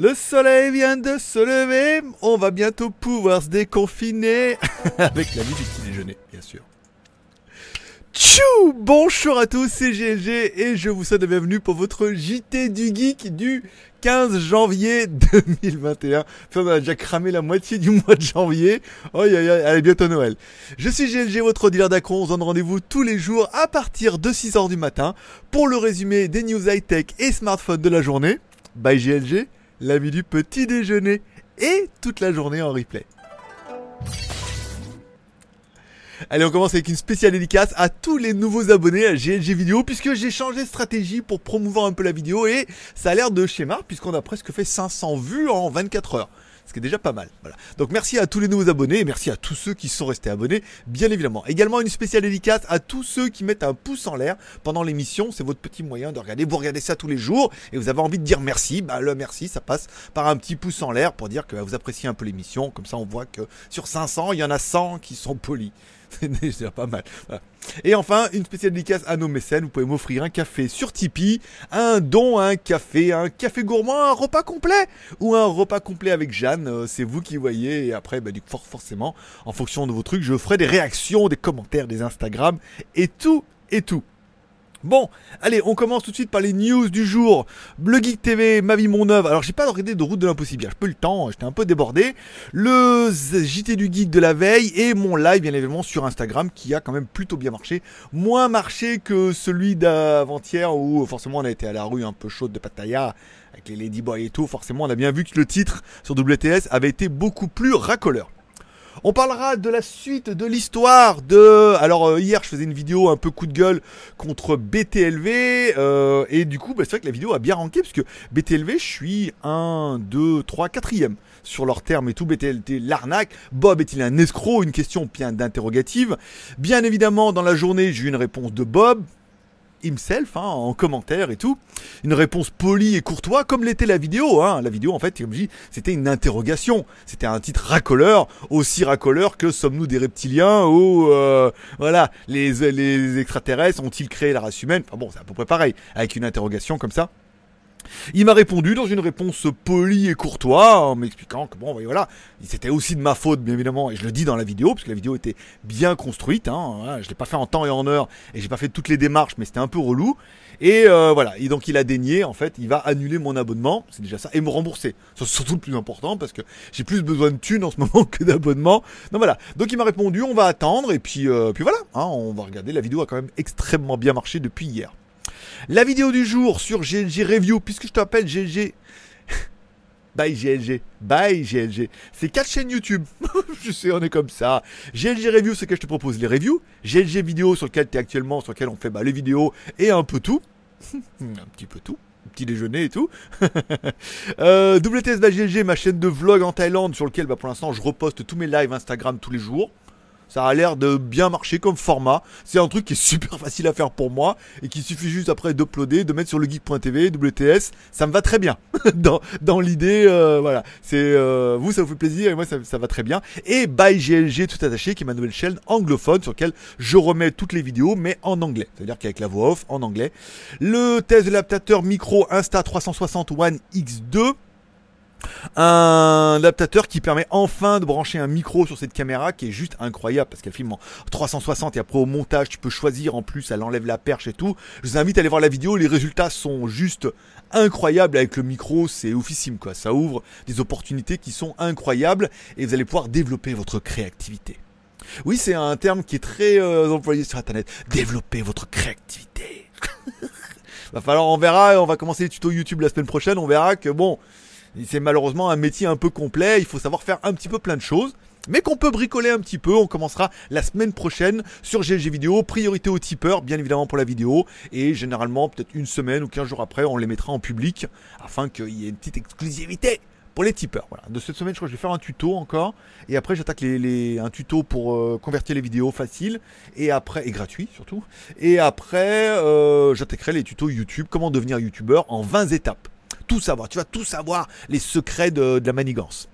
Le soleil vient de se lever, on va bientôt pouvoir se déconfiner avec la vie du petit déjeuner, bien sûr. Tchou Bonjour à tous, c'est GLG et je vous souhaite la bienvenue pour votre JT du Geek du 15 janvier 2021. Enfin, on a déjà cramé la moitié du mois de janvier. Oh, aïe, aïe, allez, bientôt Noël. Je suis GLG, votre dealer d'accro. On se donne rendez-vous tous les jours à partir de 6h du matin pour le résumé des news high-tech et smartphones de la journée. By GLG, l'ami du petit déjeuner et toute la journée en replay. Allez, on commence avec une spéciale dédicace à tous les nouveaux abonnés à GLG Vidéo, puisque j'ai changé de stratégie pour promouvoir un peu la vidéo et ça a l'air de schéma, puisqu'on a presque fait 500 vues en 24 heures. Ce qui déjà pas mal. Donc merci à tous les nouveaux abonnés et merci à tous ceux qui sont restés abonnés, bien évidemment. Également une spéciale dédicace à tous ceux qui mettent un pouce en l'air pendant l'émission. C'est votre petit moyen de regarder. Vous regardez ça tous les jours et vous avez envie de dire merci. Bah le merci, ça passe par un petit pouce en l'air pour dire que vous appréciez un peu l'émission. Comme ça, on voit que sur 500, il y en a 100 qui sont polis. Pas mal. Et enfin, une spéciale dédicace à nos mécènes. Vous pouvez m'offrir un café sur Tipeee, un don, un café, un café gourmand, un repas complet ou un repas complet avec Jeanne. Euh, c'est vous qui voyez. Et après, bah, du forcément, en fonction de vos trucs, je ferai des réactions, des commentaires, des Instagram et tout et tout. Bon, allez, on commence tout de suite par les news du jour. Le Geek TV, ma vie, mon œuvre. Alors, j'ai pas regardé de route de l'impossible. J'ai peu le temps, j'étais un peu débordé. Le JT du Geek de la veille et mon live, bien évidemment, sur Instagram qui a quand même plutôt bien marché. Moins marché que celui d'avant-hier où forcément on a été à la rue un peu chaude de Pattaya avec les Ladyboys et tout. Forcément, on a bien vu que le titre sur WTS avait été beaucoup plus racoleur. On parlera de la suite de l'histoire de. Alors euh, hier, je faisais une vidéo un peu coup de gueule contre BTLV euh, et du coup, bah, c'est vrai que la vidéo a bien ranké parce que BTLV, je suis 1, 2, 3, 4ème sur leurs termes et tout. BTLT, l'arnaque. Bob est-il un escroc? Une question bien d'interrogative. Bien évidemment, dans la journée, j'ai eu une réponse de Bob himself hein, en commentaire et tout. Une réponse polie et courtoise comme l'était la vidéo. Hein. La vidéo en fait, comme je dis, c'était une interrogation. C'était un titre racoleur, aussi racoleur que sommes-nous des reptiliens ou euh, voilà les, les extraterrestres ont-ils créé la race humaine? Enfin bon, c'est à peu près pareil avec une interrogation comme ça. Il m'a répondu dans une réponse polie et courtoise en m'expliquant que bon, voilà, c'était aussi de ma faute, bien évidemment, et je le dis dans la vidéo, parce que la vidéo était bien construite, hein, je l'ai pas fait en temps et en heure, et j'ai pas fait toutes les démarches, mais c'était un peu relou. Et euh, voilà, et donc il a daigné, en fait, il va annuler mon abonnement, c'est déjà ça, et me rembourser. C'est surtout le plus important, parce que j'ai plus besoin de thunes en ce moment que d'abonnement. Donc voilà, donc il m'a répondu, on va attendre, et puis, euh, puis voilà, hein, on va regarder, la vidéo a quand même extrêmement bien marché depuis hier. La vidéo du jour sur GLG Review, puisque je t'appelle GLG. Bye GLG, bye GLG. C'est quatre chaînes YouTube. je sais, on est comme ça. GLG Review, c'est que je te propose les reviews. GLG Vidéo, sur lequel tu es actuellement, sur lequel on fait bah, les vidéos et un peu tout. un petit peu tout petit déjeuner et tout. euh, WTS GLG, ma chaîne de vlog en Thaïlande sur lequel bah, pour l'instant je reposte tous mes lives Instagram tous les jours. Ça a l'air de bien marcher comme format. C'est un truc qui est super facile à faire pour moi et qui suffit juste après d'uploader, de mettre sur le geek.tv, WTS. Ça me va très bien. dans dans l'idée, euh, voilà. C'est euh, vous, ça vous fait plaisir et moi, ça, ça va très bien. Et by GLG tout attaché, qui est ma nouvelle chaîne anglophone sur laquelle je remets toutes les vidéos, mais en anglais. C'est-à-dire qu'avec la voix off en anglais. Le test de l'adaptateur micro Insta 360 One X2 un adaptateur qui permet enfin de brancher un micro sur cette caméra qui est juste incroyable parce qu'elle filme en 360 et après au montage tu peux choisir en plus elle enlève la perche et tout. Je vous invite à aller voir la vidéo, les résultats sont juste incroyables avec le micro, c'est oufissime quoi. Ça ouvre des opportunités qui sont incroyables et vous allez pouvoir développer votre créativité. Oui, c'est un terme qui est très euh, employé sur internet. Développer votre créativité. va falloir, on verra, on va commencer les tutos YouTube la semaine prochaine, on verra que bon, c'est malheureusement un métier un peu complet, il faut savoir faire un petit peu plein de choses. Mais qu'on peut bricoler un petit peu, on commencera la semaine prochaine sur GLG Vidéo, priorité aux tipeurs, bien évidemment pour la vidéo, et généralement peut-être une semaine ou 15 jours après, on les mettra en public, afin qu'il y ait une petite exclusivité pour les tipeurs. Voilà. De cette semaine, je crois que je vais faire un tuto encore. Et après, j'attaque les, un tuto pour euh, convertir les vidéos facile. Et après, et gratuit surtout. Et après, euh, j'attaquerai les tutos YouTube, comment devenir YouTubeur en 20 étapes tout savoir. Tu vas tout savoir, les secrets de, la manigance.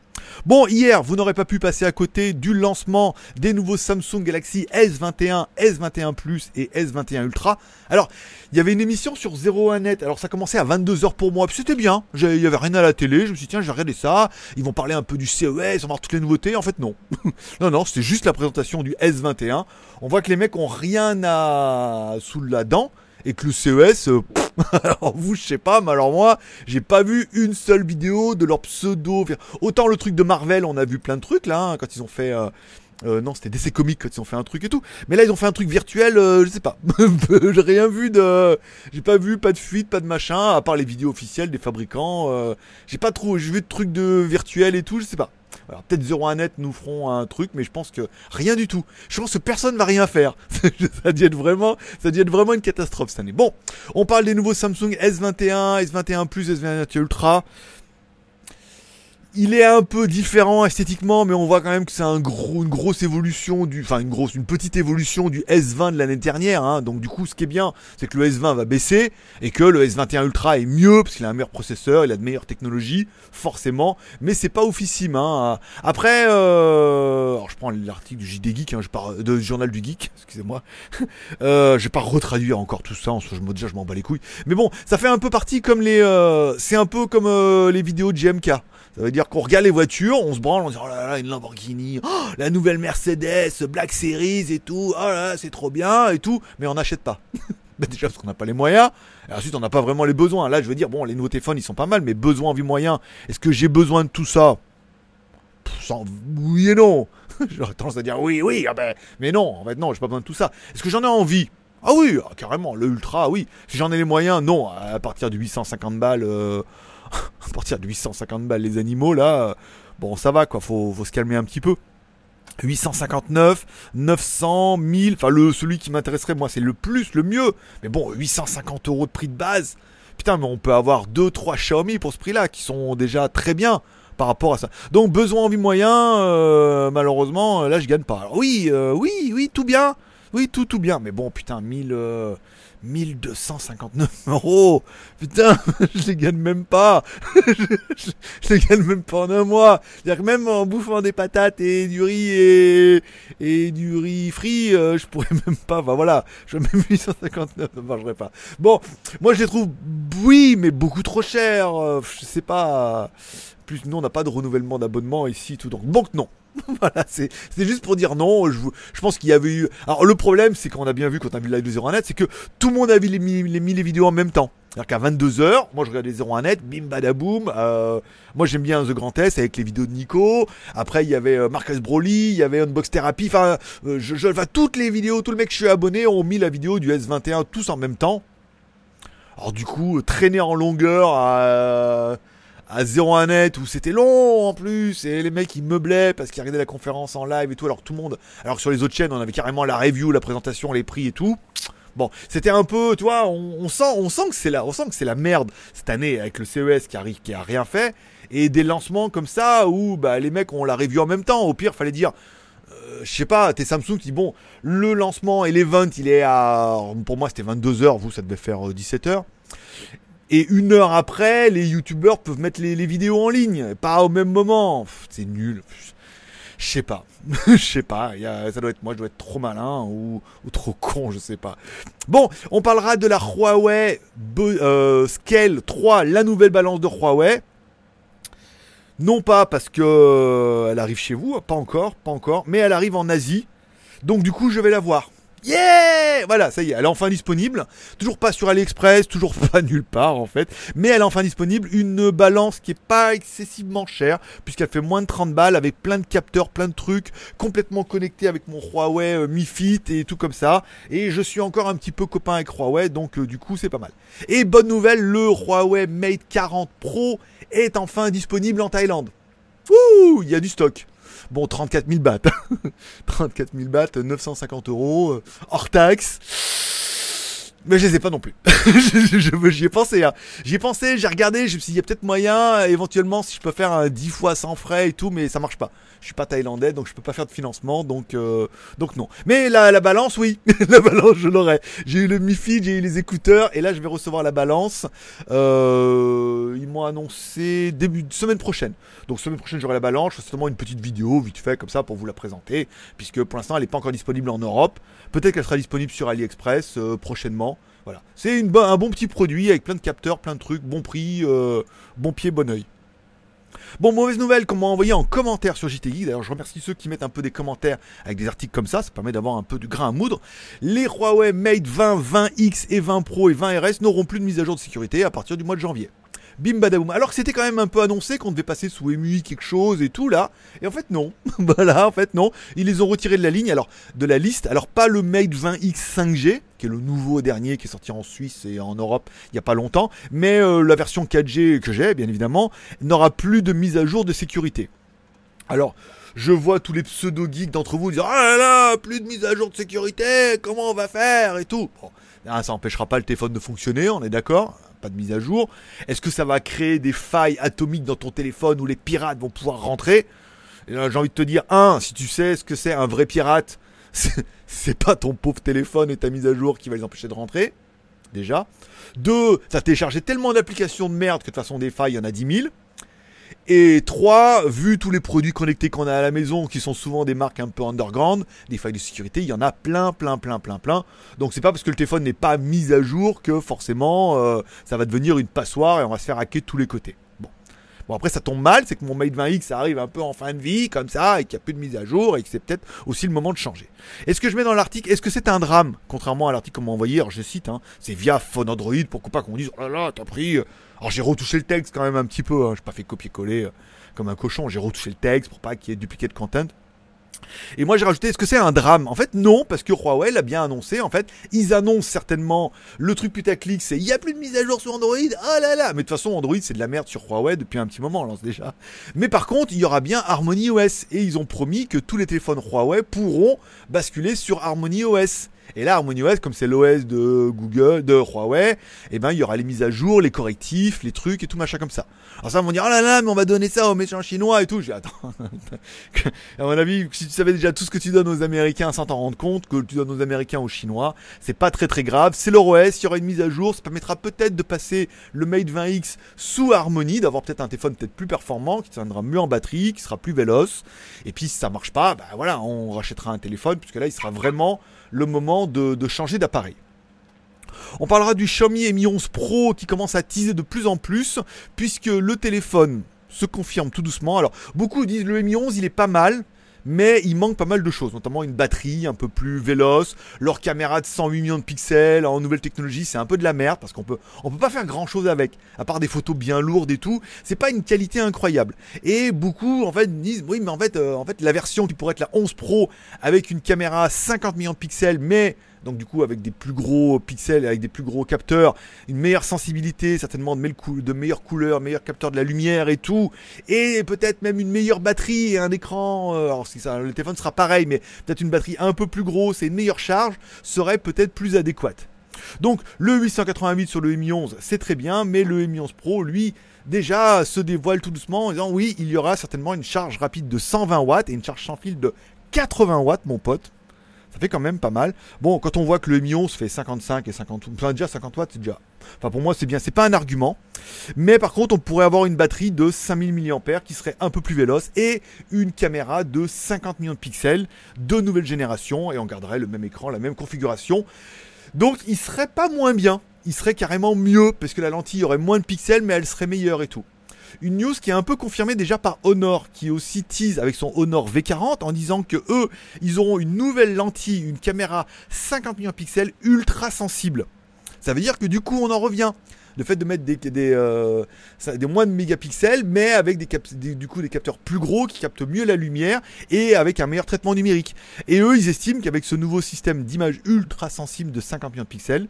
Bon, hier, vous n'aurez pas pu passer à côté du lancement des nouveaux Samsung Galaxy S21, S21 Plus et S21 Ultra. Alors, il y avait une émission sur 01net. Alors, ça commençait à 22h pour moi. Puis c'était bien. Il y avait rien à la télé. Je me suis dit, tiens, je vais ça. Ils vont parler un peu du CES, ils vont voir toutes les nouveautés. En fait, non. non, non, c'était juste la présentation du S21. On voit que les mecs ont rien à sous la dent et que le CES, euh, alors vous, je sais pas, mais alors moi, j'ai pas vu une seule vidéo de leur pseudo. Autant le truc de Marvel, on a vu plein de trucs là, hein, quand ils ont fait. Euh, euh, non, c'était DC Comics quand ils ont fait un truc et tout. Mais là, ils ont fait un truc virtuel, je sais pas. j'ai rien vu de. J'ai pas vu, pas de fuite, pas de machin, à part les vidéos officielles des fabricants. j'ai pas trop. J'ai vu de trucs de virtuel et tout, je sais pas. Alors peut-être 01net nous feront un truc, mais je pense que rien du tout. Je pense que personne va rien faire. ça dit vraiment, ça dit vraiment une catastrophe cette année. Bon, on parle des nouveaux Samsung S21, S21 Plus, S21 Ultra il est un peu différent esthétiquement, mais on voit quand même que c'est une grosse évolution du, enfin une petite évolution du S20 de l'année dernière. Hein. Donc du coup, ce qui est bien, c'est que le S20 va baisser et que le S21 Ultra est mieux parce qu'il a un meilleur processeur, il a de meilleures technologies, forcément. Mais c'est pas oufissime. Hein. Après, euh... alors je prends l'article du JD Geek, hein, je Journal du Geek, excusez-moi. euh, je vais pas retraduire encore tout ça. En déjà, je m'en bats les couilles. Mais bon, ça fait un peu partie comme les, euh... c'est un peu comme euh, les vidéos de GMK. Ça veut dire qu'on regarde les voitures, on se branle, on se dit oh là là, une Lamborghini, oh, la nouvelle Mercedes, Black Series et tout, oh là là, c'est trop bien et tout, mais on n'achète pas. déjà parce qu'on n'a pas les moyens, et ensuite on n'a pas vraiment les besoins. Là je veux dire, bon, les nouveaux téléphones ils sont pas mal, mais besoin, envie, moyen, est-ce que j'ai besoin de tout ça? Oui et non. J'aurais tendance à dire oui, oui, ah ben, mais non, en fait non, j'ai pas besoin de tout ça. Est-ce que j'en ai envie? Ah oui, ah, carrément, le Ultra, oui. Si j'en ai les moyens, non. À partir de 850 balles, euh, à partir de 850 balles les animaux là, bon ça va quoi, faut, faut se calmer un petit peu. 859, 900, 1000, enfin le celui qui m'intéresserait moi c'est le plus, le mieux. Mais bon, 850 euros de prix de base. Putain, mais on peut avoir 2-3 Xiaomi pour ce prix-là qui sont déjà très bien par rapport à ça. Donc besoin, envie, moyen, euh, malheureusement, là je gagne pas. Oui, euh, oui, oui, tout bien. Oui, tout, tout bien. Mais bon, putain, 1000, 1259 euros. Putain, je les gagne même pas. je, les gagne même pas en un mois. C'est-à-dire que même en bouffant des patates et du riz et, du riz frit, euh, je pourrais même pas. Enfin voilà, je même 859, ça marcherait pas. Bon, moi je les trouve, oui, mais beaucoup trop chers. Euh, je sais pas. Plus, nous on n'a pas de renouvellement d'abonnement ici, tout. Donc, donc non. voilà, c'est juste pour dire non. Je, pense qu'il y avait eu. Alors le problème, c'est qu'on a bien vu quand on a vu de 01net, c'est que tout le monde a vu les, les, les vidéos en même temps. C'est-à-dire qu'à 22h, moi je regardais 01net, bim badaboum. Euh, moi j'aime bien The Grand Test avec les vidéos de Nico. Après il y avait euh, Marcus Broly, il y avait Unbox Therapy. Enfin, euh, je, je, enfin, toutes les vidéos, tout le mec que je suis abonné ont mis la vidéo du S21 tous en même temps. Alors du coup, traîner en longueur à à 01 net où c'était long en plus et les mecs ils meublaient parce qu'ils regardaient la conférence en live et tout alors tout le monde alors que sur les autres chaînes on avait carrément la review la présentation les prix et tout bon c'était un peu tu vois on, sent on sent que c'est la on sent que c'est la merde cette année avec le CES qui arrive qui a rien fait et des lancements comme ça où bah les mecs ont la review en même temps au pire fallait dire euh, je sais pas, t'es Samsung qui bon, le lancement et l'event il est à, pour moi c'était 22h, vous ça devait faire 17h. Et une heure après, les youtubeurs peuvent mettre les, vidéos en ligne, pas au même moment. C'est nul. Je sais pas. Je sais pas. ça doit être moi, je dois être trop malin ou, trop con, je sais pas. Bon, on parlera de la Huawei euh, Scale 3, la nouvelle balance de Huawei. Non pas parce que euh, elle arrive chez vous, pas encore, pas encore, mais elle arrive en Asie. Donc du coup, je vais la voir. Yeah Voilà, ça y est, elle est enfin disponible. Toujours pas sur AliExpress, toujours pas nulle part en fait. Mais elle est enfin disponible. Une balance qui est pas excessivement chère, puisqu'elle fait moins de 30 balles, avec plein de capteurs, plein de trucs, complètement connecté avec mon Huawei euh, Mi Fit et tout comme ça. Et je suis encore un petit peu copain avec Huawei, donc euh, du coup c'est pas mal. Et bonne nouvelle, le Huawei Mate 40 Pro est enfin disponible en Thaïlande. Ouh, il y a du stock. Bon, 34 000 bahts. 34 000 bahts, 950 euros, euh, hors taxe. Mais je les ai pas non plus. J'y ai pensé. Hein. J'y ai pensé, j'ai regardé, je me suis dit, il y a peut-être moyen, éventuellement, si je peux faire un 10 fois sans frais et tout, mais ça marche pas. Je suis pas thaïlandais, donc je peux pas faire de financement, donc euh, donc non. Mais la, la balance, oui. la balance, je l'aurai. J'ai eu le Mi-Fi, j'ai eu les écouteurs, et là, je vais recevoir la balance. Euh, ils m'ont annoncé début de semaine prochaine. Donc semaine prochaine, j'aurai la balance. Je ferai certainement une petite vidéo, vite fait, comme ça, pour vous la présenter, puisque pour l'instant, elle n'est pas encore disponible en Europe. Peut-être qu'elle sera disponible sur AliExpress euh, prochainement. Voilà. C'est un bon petit produit avec plein de capteurs, plein de trucs, bon prix, euh, bon pied, bon oeil. Bon, mauvaise nouvelle qu'on m'a envoyé en commentaire sur JT D'ailleurs, je remercie ceux qui mettent un peu des commentaires avec des articles comme ça. Ça permet d'avoir un peu du grain à moudre. Les Huawei Mate 20, 20X et 20 Pro et 20 RS n'auront plus de mise à jour de sécurité à partir du mois de janvier. Bim badaboum. Alors que c'était quand même un peu annoncé qu'on devait passer sous EMUI quelque chose et tout là. Et en fait non. voilà, en fait non. Ils les ont retirés de la ligne, alors de la liste. Alors pas le Mate 20X 5G, qui est le nouveau dernier qui est sorti en Suisse et en Europe il n'y a pas longtemps. Mais euh, la version 4G que j'ai, bien évidemment, n'aura plus de mise à jour de sécurité. Alors, je vois tous les pseudo-geeks d'entre vous dire Ah là là, plus de mise à jour de sécurité, comment on va faire? et tout. Bon, ah, ça n'empêchera pas le téléphone de fonctionner, on est d'accord pas de mise à jour. Est-ce que ça va créer des failles atomiques dans ton téléphone où les pirates vont pouvoir rentrer? J'ai envie de te dire, un, si tu sais ce que c'est un vrai pirate, c'est pas ton pauvre téléphone et ta mise à jour qui va les empêcher de rentrer. Déjà. Deux, ça téléchargé tellement d'applications de merde que de toute façon des failles, il y en a 10 000. Et 3, vu tous les produits connectés qu'on a à la maison, qui sont souvent des marques un peu underground, des failles de sécurité, il y en a plein, plein, plein, plein, plein. Donc c'est pas parce que le téléphone n'est pas mis à jour que forcément euh, ça va devenir une passoire et on va se faire hacker de tous les côtés. Bon, après, ça tombe mal, c'est que mon Mate 20X arrive un peu en fin de vie, comme ça, et qu'il n'y a plus de mise à jour, et que c'est peut-être aussi le moment de changer. Est-ce que je mets dans l'article, est-ce que c'est un drame Contrairement à l'article qu'on m'a envoyé, alors je cite, hein, c'est via Phone Android, pourquoi pas qu'on dise, oh là là, t'as pris. Euh. Alors j'ai retouché le texte quand même un petit peu, hein, j'ai pas fait copier-coller euh, comme un cochon, j'ai retouché le texte pour pas qu'il y ait duplicate content. Et moi j'ai rajouté, est-ce que c'est un drame? En fait non, parce que Huawei l'a bien annoncé, en fait, ils annoncent certainement le truc putaclic, c'est il n'y a plus de mise à jour sur Android, oh là là! Mais de toute façon Android c'est de la merde sur Huawei depuis un petit moment, on lance déjà. Mais par contre, il y aura bien Harmony OS, et ils ont promis que tous les téléphones Huawei pourront basculer sur Harmony OS. Et là, HarmonyOS, comme c'est l'OS de Google, de Huawei, eh ben, il y aura les mises à jour, les correctifs, les trucs et tout machin comme ça. Alors ça, on va dire, oh là là, mais on va donner ça aux méchants chinois et tout. J'ai attends. à mon avis, si tu savais déjà tout ce que tu donnes aux Américains sans t'en rendre compte, que tu donnes aux Américains aux Chinois, c'est pas très très grave. C'est leur OS, il y aura une mise à jour, ça permettra peut-être de passer le Mate 20X sous Harmony, d'avoir peut-être un téléphone peut-être plus performant, qui tiendra mieux en batterie, qui sera plus véloce. Et puis si ça marche pas, bah voilà, on rachètera un téléphone, puisque là, il sera vraiment le moment de, changer d'appareil. On parlera du Xiaomi Mi 11 Pro qui commence à teaser de plus en plus, puisque le téléphone se confirme tout doucement. Alors, beaucoup disent le Mi 11 il est pas mal, mais il manque pas mal de choses, notamment une batterie un peu plus véloce, leur caméra de 108 millions de pixels en nouvelle technologie, c'est un peu de la merde parce qu'on peut on peut pas faire grand chose avec, à part des photos bien lourdes et tout, c'est pas une qualité incroyable. Et beaucoup en fait disent oui mais en fait euh, en fait la version qui pourrait être la 11 Pro avec une caméra 50 millions de pixels mais donc du coup avec des plus gros pixels, avec des plus gros capteurs, une meilleure sensibilité, certainement de, meilleures couleurs, meilleurs capteurs de la lumière et tout, et peut-être même une meilleure batterie et un écran, euh, alors si ça, le téléphone sera pareil, mais peut-être une batterie un peu plus grosse et une meilleure charge serait peut-être plus adéquate. Donc le 888 sur le Mi 11 c'est très bien, mais le Mi 11 Pro lui déjà se dévoile tout doucement en disant oui il y aura certainement une charge rapide de 120 watts et une charge sans fil de 80 watts mon pote. Ça fait quand même pas mal. Bon, quand on voit que le Mi 11 fait 55 et 50, enfin déjà 50 watts, c'est déjà. Enfin pour moi c'est bien, c'est pas un argument. Mais par contre, on pourrait avoir une batterie de 5000 mAh qui serait un peu plus véloce et une caméra de 50 millions de pixels de nouvelle génération et on garderait le même écran, la même configuration. Donc il serait pas moins bien, il serait carrément mieux parce que la lentille aurait moins de pixels mais elle serait meilleure et tout. Une news qui est un peu confirmée déjà par Honor, qui aussi tease avec son Honor V40 en disant que eux, ils auront une nouvelle lentille, une caméra 50 millions de pixels ultra sensible. Ça veut dire que du coup, on en revient. Le fait de mettre des, euh, moins de mégapixels, mais avec des, du coup des capteurs plus gros qui captent mieux la lumière et avec un meilleur traitement numérique. Et eux, ils estiment qu'avec ce nouveau système d'image ultra sensible de 50 millions de pixels,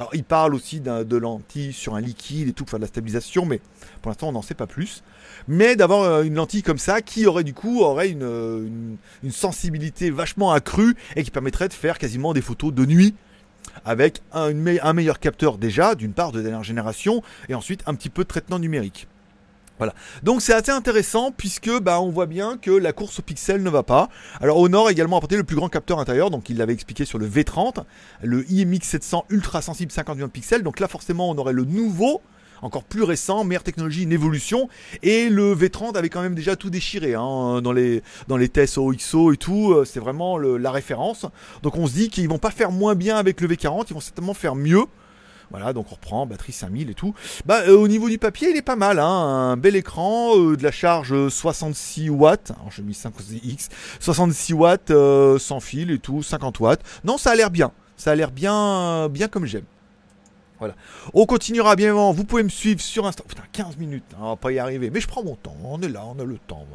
alors, il parle aussi de lentilles sur un liquide et tout pour faire de la stabilisation, mais pour l'instant, on n'en sait pas plus. Mais d'avoir euh, une lentille comme ça, qui aurait du coup aurait une, sensibilité vachement accrue et qui permettrait de faire quasiment des photos de nuit. avec un meilleur capteur déjà, d'une part de dernière génération, et ensuite un petit peu de traitement numérique. Donc c'est assez intéressant puisque bah, on voit bien que la course au pixel ne va pas. Alors Honor a également apporté le plus grand capteur intérieur, donc il l'avait expliqué sur le V30, le IMX 700 ultra sensible 51 pixels. Donc là forcément on aurait le nouveau encore plus récent, meilleure technologie, une évolution. Et le V30 avait quand même déjà tout déchiré hein, dans, les, dans les tests OXO et tout. Euh, c'est vraiment la référence. Donc on se dit qu'ils vont pas faire moins bien avec le V40, ils vont certainement faire mieux. Voilà, donc on reprend, batterie 5000 et tout. Bah, euh, au niveau du papier, il est pas mal, hein. un bel écran, euh, de la charge 66 euh, watts, alors j'ai mis 5X, 66 watts sans fil et tout, 50 watts. Non, ça a l'air bien, ça a l'air bien, bien comme j'aime. On continuera bien avant. Vous pouvez me suivre sur Insta. Putain, 15 minutes, hein, on va pas y arriver. Mais je prends mon temps. On est là, on a le temps.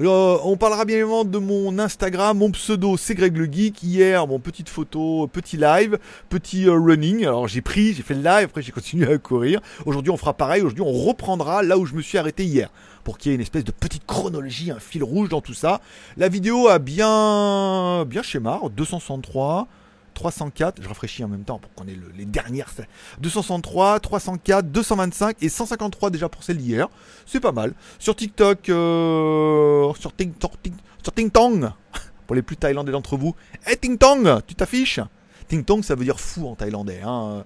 Euh, on parlera bien évidemment de mon Instagram. Mon pseudo, c'est Greg le Geek. Hier, mon petite photo, petit live, petit euh, running. Alors j'ai pris, j'ai fait le live, après j'ai continué à courir. Aujourd'hui, on fera pareil. Aujourd'hui, on reprendra là où je me suis arrêté hier. Pour qu'il y ait une espèce de petite chronologie, un fil rouge dans tout ça. La vidéo a bien, bien schéma. 263. 304, je rafraîchis en même temps pour qu'on ait le, les dernières. 263, 304, 225 et 153 déjà pour celle d'hier. C'est pas mal. Sur TikTok, euh, sur, ting, sur Tong, pour les plus thaïlandais d'entre vous. Hey eh, Ting Tong, tu t'affiches? Ting Tong, ça veut dire fou en thaïlandais. Hein.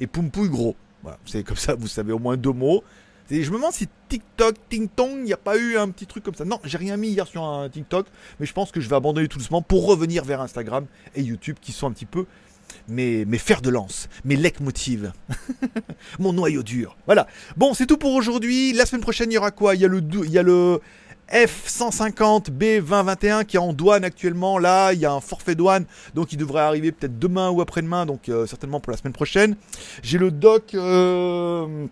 Et Pum gros. Voilà, c'est comme ça, vous savez au moins deux mots. Et je me demande si TikTok, Ting Tong, il n'y a pas eu un petit truc comme ça. Non, j'ai rien mis hier sur un TikTok, mais je pense que je vais abandonner tout doucement pour revenir vers Instagram et YouTube qui sont un petit peu mes, fers de lance, mes leitmotivs, mon noyau dur. Voilà. Bon, c'est tout pour aujourd'hui. La semaine prochaine, il y aura quoi? Il y a le, il y a le F150 B2021 qui est en douane actuellement. Là, il y a un forfait douane, donc il devrait arriver peut-être demain ou après-demain, donc euh, certainement pour la semaine prochaine. J'ai le doc. Euh,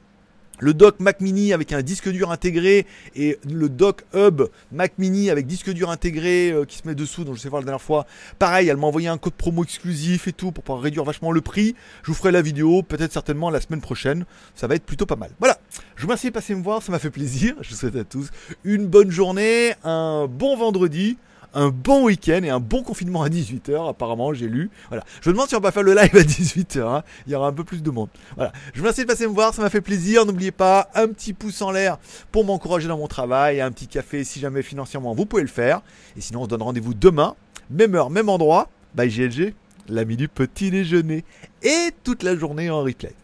le dock Mac Mini avec un disque dur intégré et le dock Hub Mac Mini avec disque dur intégré euh, qui se met dessous, dont je sais voir la dernière fois. Pareil, elle m'a envoyé un code promo exclusif et tout pour pouvoir réduire vachement le prix. Je vous ferai la vidéo, peut-être certainement la semaine prochaine. Ça va être plutôt pas mal. Voilà, je vous remercie de passer me voir, ça m'a fait plaisir. Je vous souhaite à tous une bonne journée, un bon vendredi un bon week-end et un bon confinement à 18h, apparemment, j'ai lu. Voilà. Je demande si on va faire le live à 18h, hein. il y aura un peu plus de monde. Voilà. Je vous remercie de passer me voir, ça m'a fait plaisir. N'oubliez pas, un petit pouce en l'air pour m'encourager dans mon travail, un petit café si jamais financièrement vous pouvez le faire. Et sinon, on se donne rendez-vous demain, même heure, même endroit, by GLG, l'ami du petit déjeuner, et toute la journée en replay.